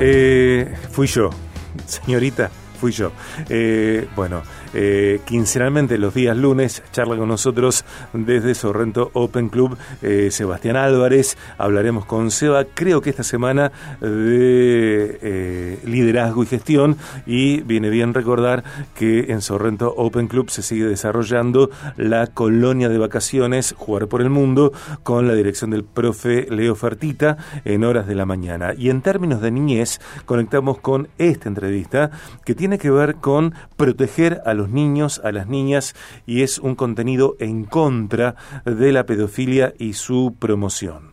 Eh, fui yo, señorita, fui yo. Eh, bueno, eh, quincenalmente los días lunes charla con nosotros desde Sorrento Open Club eh, Sebastián Álvarez. Hablaremos con Seba, creo que esta semana de eh, liderazgo y gestión y viene bien recordar que en Sorrento Open Club se sigue desarrollando la colonia de vacaciones Jugar por el Mundo con la dirección del profe Leo Fertita en horas de la mañana. Y en términos de niñez conectamos con esta entrevista que tiene que ver con proteger a los niños, a las niñas, y es un contenido en contra de la pedofilia y su promoción.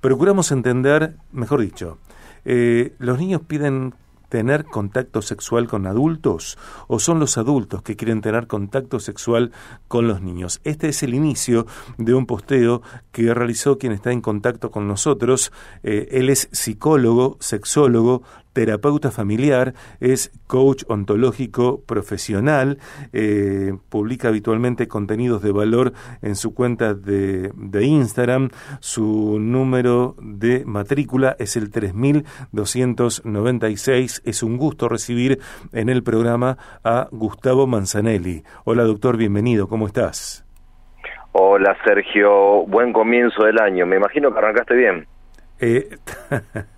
Procuramos entender, mejor dicho, eh, los niños piden tener contacto sexual con adultos o son los adultos que quieren tener contacto sexual con los niños. Este es el inicio de un posteo que realizó quien está en contacto con nosotros. Eh, él es psicólogo, sexólogo, terapeuta familiar, es coach ontológico profesional, eh, publica habitualmente contenidos de valor en su cuenta de, de, Instagram. Su número de matrícula es el 3296. Es un gusto recibir en el programa a Gustavo Manzanelli. Hola doctor, bienvenido, ¿cómo estás? Hola Sergio, buen comienzo del año. Me imagino que arrancaste bien. Eh,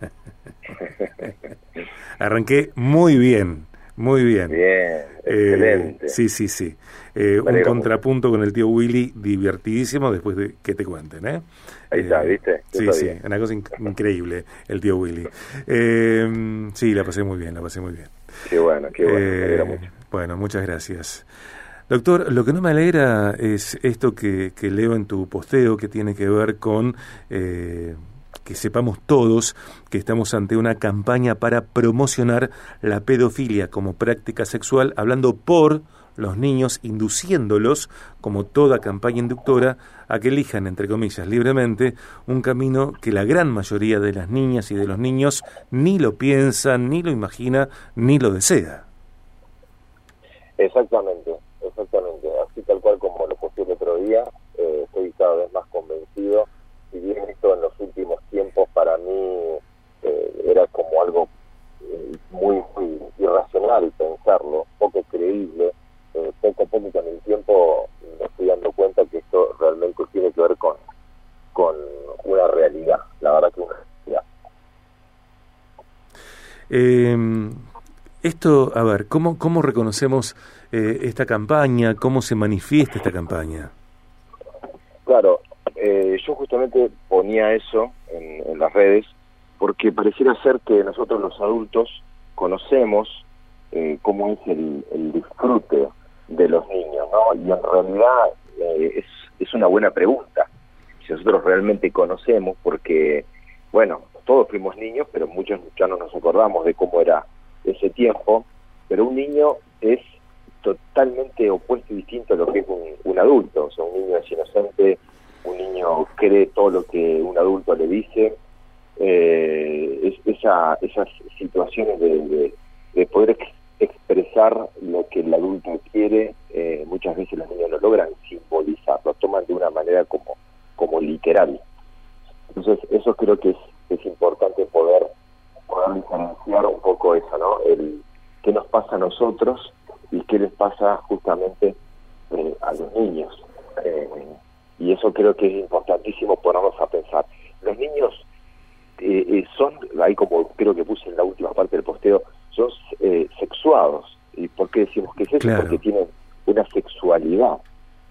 Arranqué muy bien, muy bien. Bien, excelente. Eh, sí, sí, sí. Eh, un contrapunto mucho. con el tío Willy divertidísimo después de que te cuenten, ¿eh? Ahí está, ¿viste? Sí, sí, bien. una cosa inc increíble, el tío Willy. Eh, sí, la pasé muy bien, la pasé muy bien. Qué bueno, qué bueno, me alegra mucho. Bueno, muchas gracias. Doctor, lo que no me alegra es esto que, que leo en tu posteo que tiene que ver con eh, que sepamos todos que estamos ante una campaña para promocionar la pedofilia como práctica sexual, hablando por los niños, induciéndolos, como toda campaña inductora, a que elijan, entre comillas, libremente, un camino que la gran mayoría de las niñas y de los niños ni lo piensa, ni lo imagina, ni lo desea. Exactamente, exactamente. Así tal cual como lo puse el otro día, eh, estoy cada vez más convencido si bien esto en los últimos para mí eh, era como algo eh, muy, muy, irracional pensarlo, poco creíble, eh, poco a poco con el tiempo me estoy dando cuenta que esto realmente tiene que ver con, con una realidad, la verdad que una realidad. Eh, esto, a ver, ¿cómo, cómo reconocemos esta campaña? ¿Cómo se manifiesta esta campaña? Claro, eh, yo justamente ponía eso en, las redes porque pareciera ser que nosotros los adultos conocemos eh, cómo es el, el, disfrute de los niños, ¿no? Y en realidad eh, es, es una buena pregunta. Si nosotros realmente conocemos, porque, bueno, todos fuimos niños, pero muchos ya no nos acordamos de cómo era ese tiempo, pero un niño es totalmente opuesto y distinto a lo que es un, un adulto. O sea, un niño es inocente, un niño cree todo lo que un adulto le dice, eh, es, esa, esas situaciones de, de, de poder ex, expresar lo que el adulto quiere, eh, muchas veces los niños no logran simbolizar, lo toman de una manera como, como literal. Entonces, eso creo que es, importante poder, poder diferenciar un poco eso, ¿no? El qué nos pasa a nosotros y qué les pasa justamente eh, a los niños. Eh, y eso creo que es importantísimo ponernos a pensar. Los niños eh, eh, son, ahí como creo que puse en la última parte del posteo, son eh, sexuados. ¿Y por qué decimos que es eso? Claro. Porque tienen una sexualidad,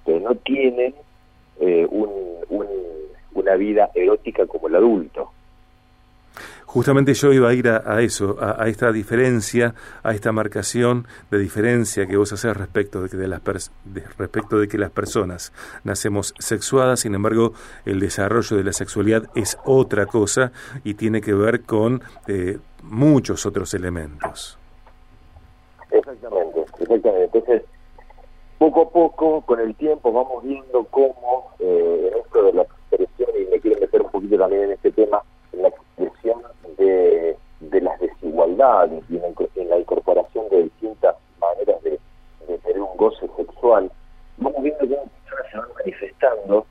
pero no tienen un, un, una vida erótica como el adulto. Justamente yo iba a ir a, eso, a, esta diferencia, a esta marcación de diferencia que vos haces respecto de que, de las respecto de que las personas nacemos sexuadas, sin embargo, el desarrollo de la sexualidad es otra cosa y tiene que ver con eh, muchos otros elementos. Exactamente, exactamente. Entonces, poco a poco, con el tiempo, vamos viendo cómo eh, en esto de la expresión, y me quiero meter un poquito también en este tema, en la expresión de, de las desigualdades y en, la incorporación de distintas maneras de, de, tener un goce sexual, vamos viendo cómo se van manifestando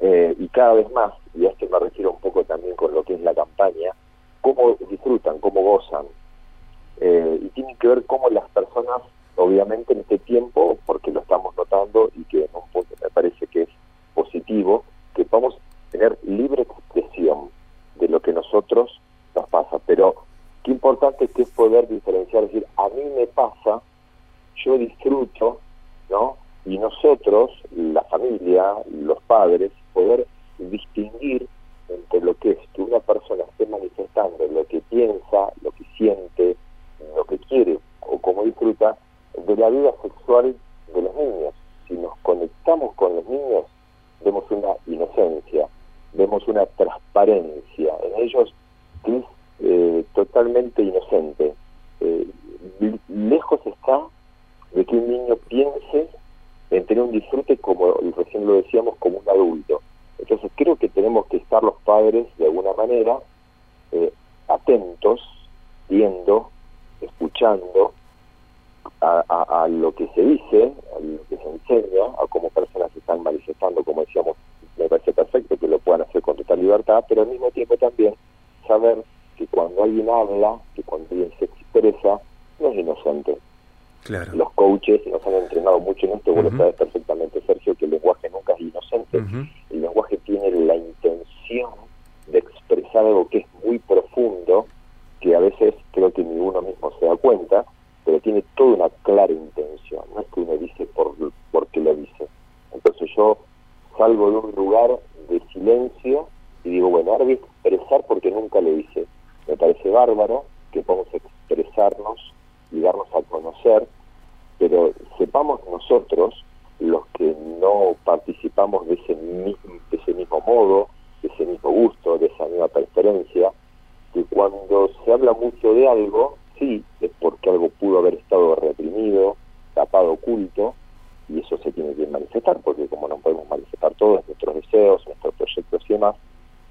eh, y cada vez más, y a esto me refiero un poco también con lo que es la campaña, cómo disfrutan, cómo gozan. Eh, y tiene que ver cómo las personas, obviamente en este tiempo, porque lo estamos notando y que en un punto me parece que es positivo, que vamos a tener libre expresión de lo que nosotros nos pasa. Pero qué importante que es poder diferenciar, decir, a mí me pasa, yo disfruto, ¿no? Y nosotros, la familia, los padres, poder distinguir entre lo que es que una persona esté manifestando lo que piensa, lo que siente, lo que quiere o cómo disfruta de la vida sexual de los niños. Si nos conectamos con los niños, vemos una inocencia, vemos una transparencia en ellos que es eh, totalmente inocente. Eh, lejos está de que un niño piense en tener un disfrute como recién lo decíamos como un adulto entonces creo que tenemos que estar los padres de alguna manera atentos, viendo, escuchando a, lo que se dice, a lo que se enseña, a cómo personas se están manifestando, como decíamos, me parece perfecto que lo puedan hacer con total libertad, pero al mismo tiempo también saber que cuando alguien habla, que cuando alguien se expresa, no es inocente. Claro. Los coaches nos han entrenado mucho en esto, vos lo sabes perfectamente, Sergio, que el lenguaje nunca es inocente. El lenguaje tiene la intención de expresar algo que es muy profundo, que a veces creo que ni uno mismo se da cuenta, pero tiene toda una clara intención, no es que uno dice por porque lo dice. Entonces yo salgo de un lugar de silencio y digo, bueno, ahora voy a expresar porque nunca lo hice. Me parece bárbaro que podamos expresarnos y darnos a conocer, pero sepamos nosotros, los que no participamos de ese mismo, de ese mismo modo, de ese mismo gusto, de esa misma preferencia, que cuando se habla mucho de algo, sí, es porque algo pudo haber estado reprimido, tapado, oculto, y eso se tiene que manifestar, porque como no podemos manifestar todos nuestros deseos, nuestros proyectos y demás,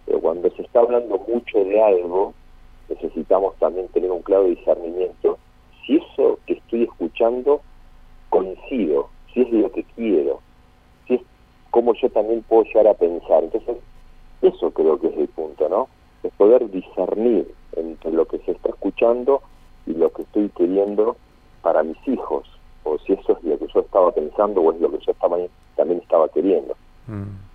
pero cuando se está hablando mucho de algo, necesitamos también tener un claro discernimiento si eso que estoy escuchando coincido, si es lo que quiero, si es como yo también puedo llegar a pensar. Entonces, eso creo que es el punto, ¿no? Es poder discernir entre lo que se está escuchando y lo que estoy queriendo para mis hijos, o si eso es lo que yo estaba pensando o es lo que yo estaba, también estaba queriendo. Mm.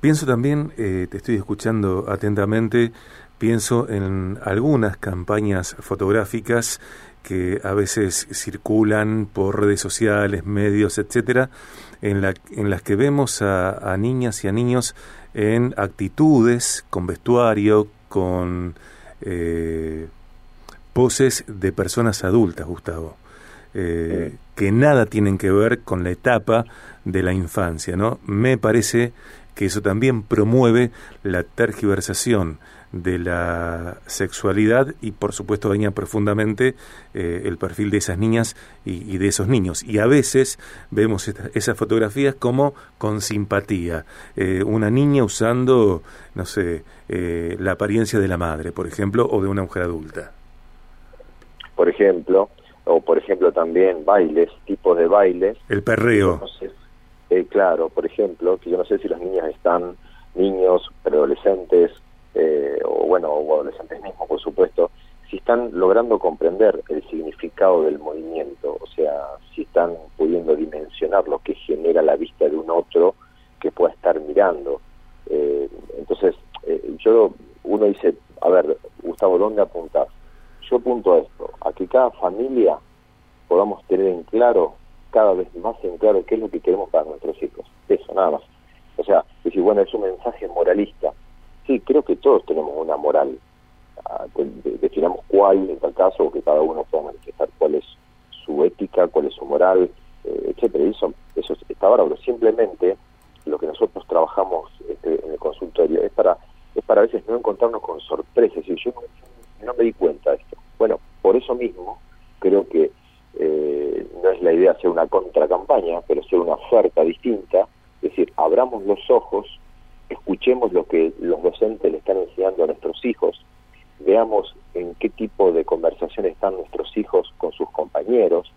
Pienso también, eh, te estoy escuchando atentamente, pienso en algunas campañas fotográficas que a veces circulan por redes sociales, medios, etcétera, en, la, en las que vemos a, niñas y a niños en actitudes, con vestuario, con eh, poses de personas adultas, Gustavo, eh, que nada tienen que ver con la etapa de la infancia, ¿no? Me parece que eso también promueve la tergiversación de la sexualidad y por supuesto daña profundamente eh, el perfil de esas niñas y, de esos niños. Y a veces vemos esas fotografías como con simpatía. Eh, una niña usando, no sé, eh, la apariencia de la madre, por ejemplo, o de una mujer adulta. Por ejemplo, o por ejemplo también bailes, tipos de bailes. El perreo. Claro, por ejemplo, que yo no sé si las niñas están, niños, preadolescentes, eh, o bueno, o adolescentes mismos, por supuesto, si están logrando comprender el significado del movimiento, o sea, si están pudiendo dimensionar lo que genera la vista de un otro que pueda estar mirando. Eh, entonces, eh, yo, uno dice, a ver, Gustavo, ¿dónde apuntas? Yo apunto a esto, a que cada familia podamos tener en claro, cada vez más en claro, qué es lo que queremos para nuestros hijos. Eso, nada más. O sea, decir, bueno, es un mensaje moralista, sí, creo que todos tenemos una moral. Ah, definamos cuál en tal caso, que cada uno pueda manifestar cuál es su ética, cuál es su moral, eh, etcétera. Y eso, eso está bárbaro. Simplemente lo que nosotros trabajamos este, en el consultorio es para es para a veces no encontrarnos con sorpresas. Y yo no, me di cuenta de esto. Bueno, por eso mismo creo que eh, no es la idea hacer una contracampaña, pero ser una oferta distinta, decir, abramos los ojos escuchemos lo que los docentes le están enseñando a nuestros hijos, veamos en qué tipo de conversación están nuestros hijos con sus compañeros,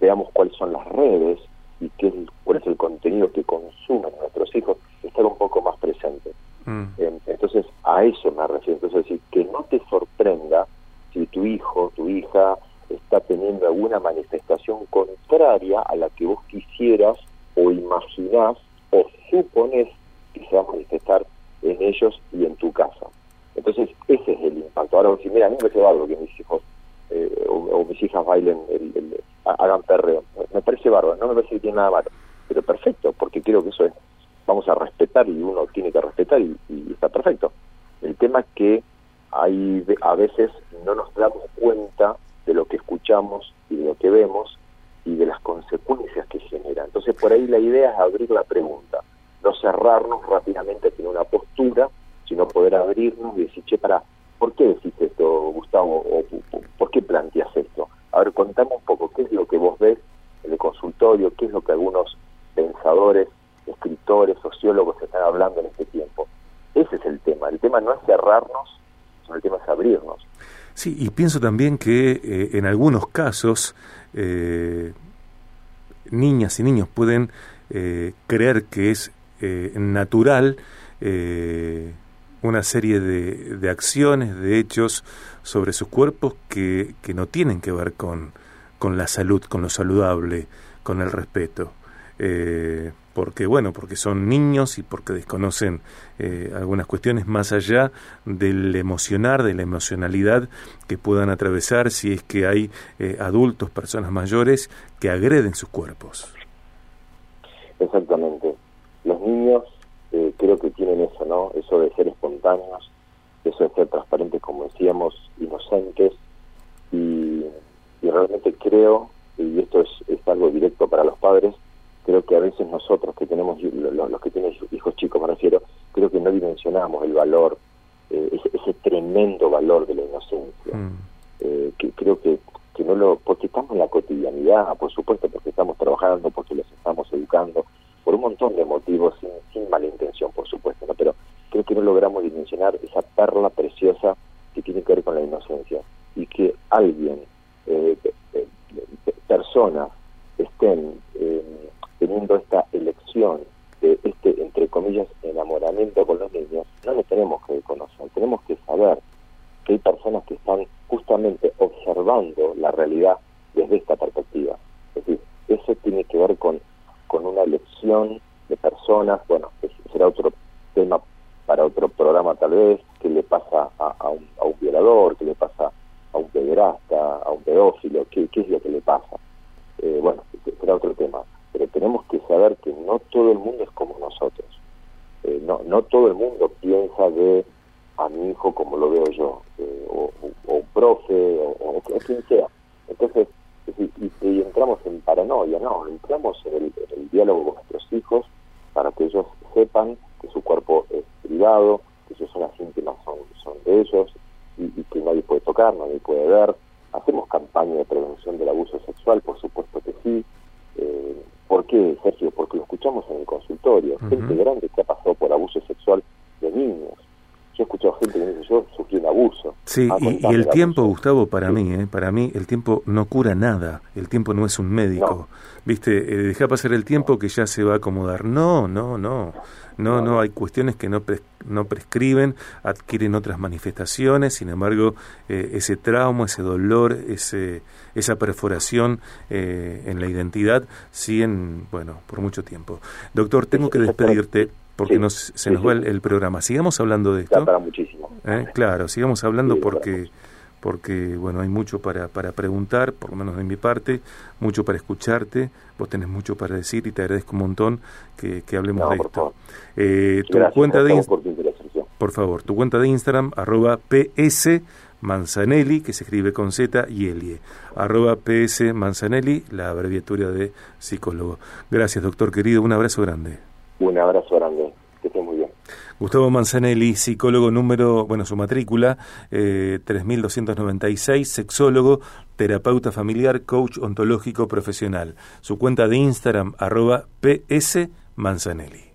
veamos cuáles son las redes y qué, cuál es el contenido que consumen nuestros hijos, estar un poco más presente. Mm. Entonces, a eso me refiero. Entonces, decir, que no te sorprenda hija está teniendo alguna manifestación contraria a la que vos quisieras o imaginás supones que se va a manifestar en ellos y en tu casa. Entonces, ese es el impacto. Ahora, si mira, a mí me parece bárbaro que mis hijos eh, o, mis hijas bailen, el, hagan perreo. Me parece bárbaro, no me parece que tiene nada malo. Pero perfecto, porque creo que eso es, vamos a respetar y uno tiene que respetar y, y está perfecto. El tema es que hay, a veces no nos damos cuenta de lo que escuchamos y de lo que vemos y de las consecuencias que genera. Entonces, por ahí la idea es abrir la pregunta, no cerrarnos rápidamente en una postura, sino poder abrirnos y decir, che, para, ¿por qué decís esto, Gustavo? ¿O, ¿Por qué planteas esto? A ver, contame un poco, ¿qué es lo que vos ves en el consultorio? ¿Qué es lo que algunos pensadores, escritores, sociólogos están hablando en este tiempo? Ese es el tema. El tema no es cerrarnos, sino el tema es abrirnos. Sí, y pienso también que eh, en algunos casos eh, niñas y niños pueden eh, creer que es natural una serie de, de, acciones, de hechos sobre sus cuerpos que, que no tienen que ver con, con la salud, con lo saludable, con el respeto porque bueno, porque son niños y porque desconocen eh, algunas cuestiones más allá del emocionar, de la emocionalidad que puedan atravesar si es que hay eh, adultos, personas mayores que agreden sus cuerpos. Exactamente. Los niños eh, creo que tienen eso, ¿no? Eso de ser espontáneos, eso de ser transparentes, como decíamos, inocentes, y, realmente creo, y esto es algo directo para los padres, creo que a veces nosotros que tenemos, los, que tienen hijos chicos me refiero, creo que no dimensionamos el valor, eh, ese, tremendo valor de la inocencia. Mm. Eh, que creo que, que no lo, porque estamos en la cotidianidad, por supuesto, porque estamos trabajando, porque los estamos educando, por un montón de motivos, sin, sin mala intención, por supuesto, ¿no? pero creo que no logramos dimensionar esa perla preciosa que tiene que ver con la inocencia y que alguien, eh, personas, estén teniendo esta elección de este, entre comillas, enamoramiento con los niños, no le tenemos que conocer, tenemos que saber que hay personas que están justamente observando la realidad desde esta perspectiva. Es decir, eso tiene que ver con, con una elección de personas, bueno, será otro tema para otro programa tal vez, que le pasa a, un, a un, violador, que le pasa a un pederasta, a un pedófilo, qué, qué es lo que le pasa. Eh, bueno, será otro tema pero tenemos que saber que no todo el mundo es como nosotros. Eh, no, no todo el mundo piensa de a mi hijo como lo veo yo, eh, o, un profe, o, quien sea. Entonces, y, entramos en paranoia, no, entramos en el, diálogo con nuestros hijos para que ellos sepan que su cuerpo es privado, que sus zonas íntimas son, son de ellos, y, y que nadie puede tocar, nadie puede ver. Hacemos campaña de prevención del abuso sexual, por supuesto que sí, eh, ¿Por qué, Sergio? Porque lo escuchamos en el consultorio. Gente grande que ha pasado por abuso sexual de niños. Yo he escuchado gente que dice, yo sufrí un abuso. Sí, y, el tiempo, Gustavo, para mí, ¿eh? para mí el tiempo no cura nada. El tiempo no es un médico. Viste, eh, deja pasar el tiempo que ya se va a acomodar. No, no, no. No, no, hay cuestiones que no, no prescriben, adquieren otras manifestaciones, sin embargo, eh, ese trauma, ese dolor, ese, esa perforación eh, en la identidad siguen, bueno, por mucho tiempo. Doctor, tengo que despedirte porque nos, se nos va el, programa. Sigamos hablando de esto. para muchísimo. ¿Eh? Claro, sigamos hablando porque porque bueno, hay mucho para, para preguntar, por lo menos de mi parte, mucho para escucharte, vos tenés mucho para decir y te agradezco un montón que, que hablemos de esto. Eh, tu cuenta de por, favor, tu cuenta de Instagram, arroba ps Manzanelli, que se escribe con Z y Elie, arroba ps Manzanelli, la abreviatura de psicólogo. Gracias, doctor querido, un abrazo grande. Un abrazo grande, que esté muy bien. Gustavo Manzanelli, psicólogo número, bueno, su matrícula, eh, 3296, sexólogo, terapeuta familiar, coach ontológico profesional. Su cuenta de Instagram, arroba PS Manzanelli.